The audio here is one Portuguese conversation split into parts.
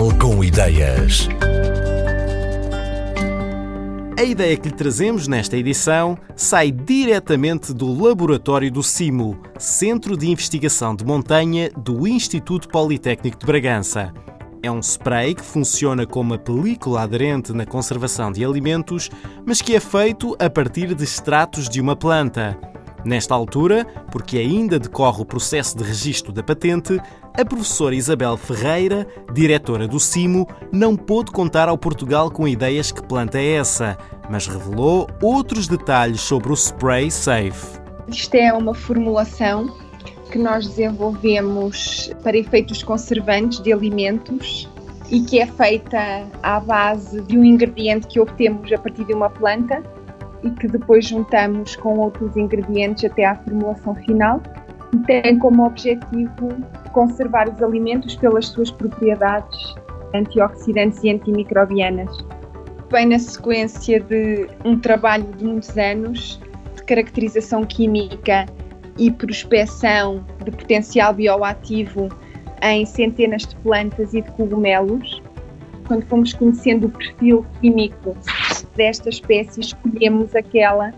Portugal com ideias. A ideia que lhe trazemos nesta edição sai diretamente do laboratório do CIMO, Centro de Investigação de Montanha do Instituto Politécnico de Bragança. É um spray que funciona como uma película aderente na conservação de alimentos, mas que é feito a partir de extratos de uma planta. Nesta altura, porque ainda decorre o processo de registro da patente, a professora Isabel Ferreira, diretora do CIMO, não pôde contar ao Portugal com ideias que planta é essa, mas revelou outros detalhes sobre o Spray Safe. Isto é uma formulação que nós desenvolvemos para efeitos conservantes de alimentos e que é feita à base de um ingrediente que obtemos a partir de uma planta e que depois juntamos com outros ingredientes até à formulação final tem como objetivo conservar os alimentos pelas suas propriedades antioxidantes e antimicrobianas. Vem na sequência de um trabalho de muitos anos de caracterização química e prospecção de potencial bioativo em centenas de plantas e de cogumelos. Quando fomos conhecendo o perfil químico desta espécie, escolhemos aquela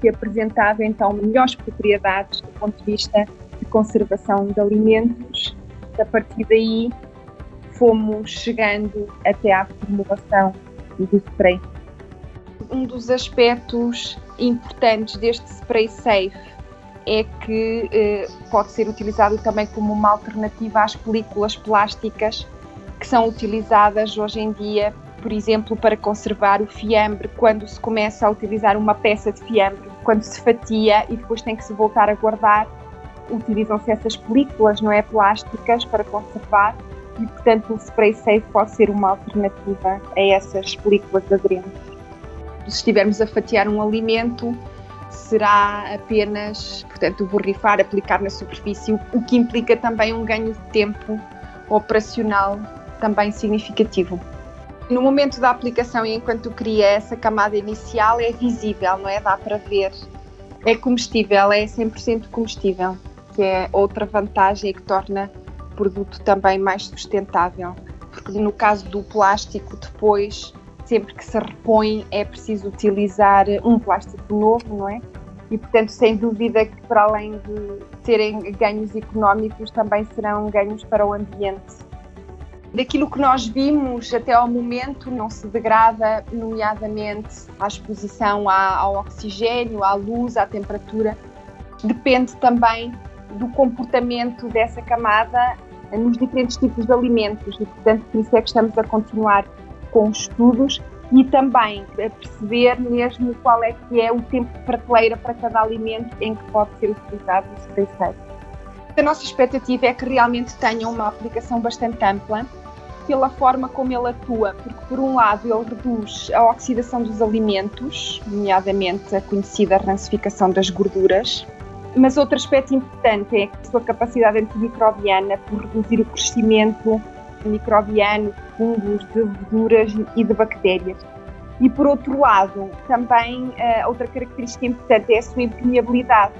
que apresentava então melhores propriedades do ponto de vista de conservação de alimentos. A partir daí, fomos chegando até à formulação do spray. Um dos aspectos importantes deste spray safe é que eh, pode ser utilizado também como uma alternativa às películas plásticas que são utilizadas hoje em dia por exemplo, para conservar o fiambre, quando se começa a utilizar uma peça de fiambre, quando se fatia e depois tem que se voltar a guardar, utilizam-se essas películas, não é, plásticas, para conservar e, portanto, o spray safe pode ser uma alternativa a essas películas aderentes. Se estivermos a fatiar um alimento, será apenas, portanto, borrifar, aplicar na superfície, o que implica também um ganho de tempo operacional também significativo. No momento da aplicação e enquanto cria essa camada inicial é visível, não é? Dá para ver. É comestível, é 100% comestível, que é outra vantagem que torna o produto também mais sustentável. Porque no caso do plástico, depois, sempre que se repõe, é preciso utilizar um plástico novo, não é? E, portanto, sem dúvida que, para além de serem ganhos económicos, também serão ganhos para o ambiente daquilo que nós vimos até ao momento não se degrada, nomeadamente à exposição ao oxigênio, à luz, à temperatura. Depende também do comportamento dessa camada nos diferentes tipos de alimentos. E, portanto, por isso é que estamos a continuar com estudos e também a perceber mesmo qual é que é o tempo de prateleira para cada alimento em que pode ser utilizado o spray A nossa expectativa é que realmente tenha uma aplicação bastante ampla pela forma como ele atua, porque por um lado ele reduz a oxidação dos alimentos, nomeadamente a conhecida rancificação das gorduras, mas outro aspecto importante é a sua capacidade antimicrobiana por reduzir o crescimento microbiano de fungos, de leveduras e de bactérias. E por outro lado, também uh, outra característica importante é a sua impermeabilidade,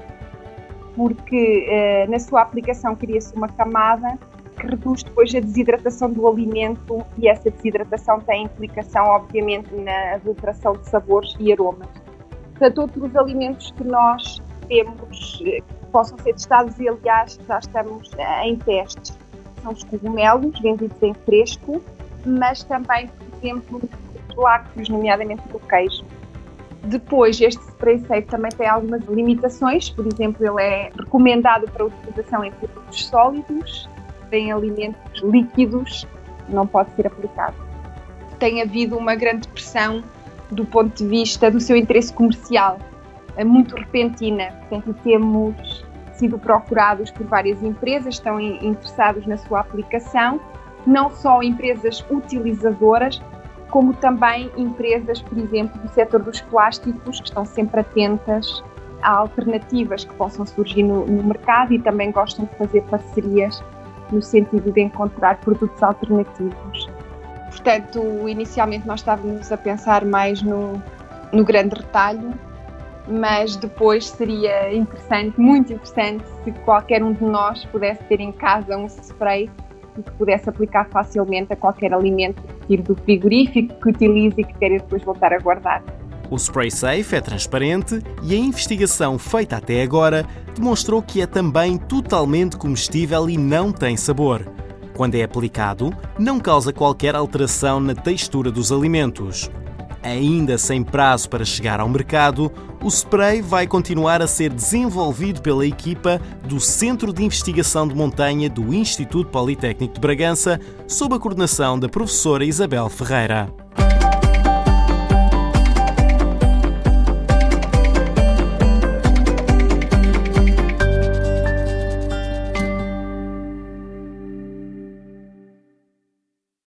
porque uh, na sua aplicação cria-se uma camada que reduz depois a desidratação do alimento e essa desidratação tem implicação, obviamente, na adulteração de sabores e aromas. Portanto, outros alimentos que nós temos eh, que possam ser testados e, aliás, já estamos eh, em testes são os cogumelos vendidos em fresco, mas também, por exemplo, os lácteos, nomeadamente do queijo. Depois, este spray safe também tem algumas limitações, por exemplo, ele é recomendado para utilização em produtos sólidos, em alimentos líquidos não pode ser aplicado. Tem havido uma grande pressão do ponto de vista do seu interesse comercial, é muito repentina. Portanto, temos sido procurados por várias empresas, estão interessados na sua aplicação, não só empresas utilizadoras, como também empresas, por exemplo, do setor dos plásticos, que estão sempre atentas a alternativas que possam surgir no, no mercado e também gostam de fazer parcerias no sentido de encontrar produtos alternativos. Portanto, inicialmente nós estávamos a pensar mais no, no grande retalho, mas depois seria interessante, muito interessante, se qualquer um de nós pudesse ter em casa um spray e que pudesse aplicar facilmente a qualquer alimento que tire do frigorífico, que utilize e que queira depois voltar a guardar. O Spray Safe é transparente e a investigação feita até agora demonstrou que é também totalmente comestível e não tem sabor. Quando é aplicado, não causa qualquer alteração na textura dos alimentos. Ainda sem prazo para chegar ao mercado, o spray vai continuar a ser desenvolvido pela equipa do Centro de Investigação de Montanha do Instituto Politécnico de Bragança, sob a coordenação da professora Isabel Ferreira.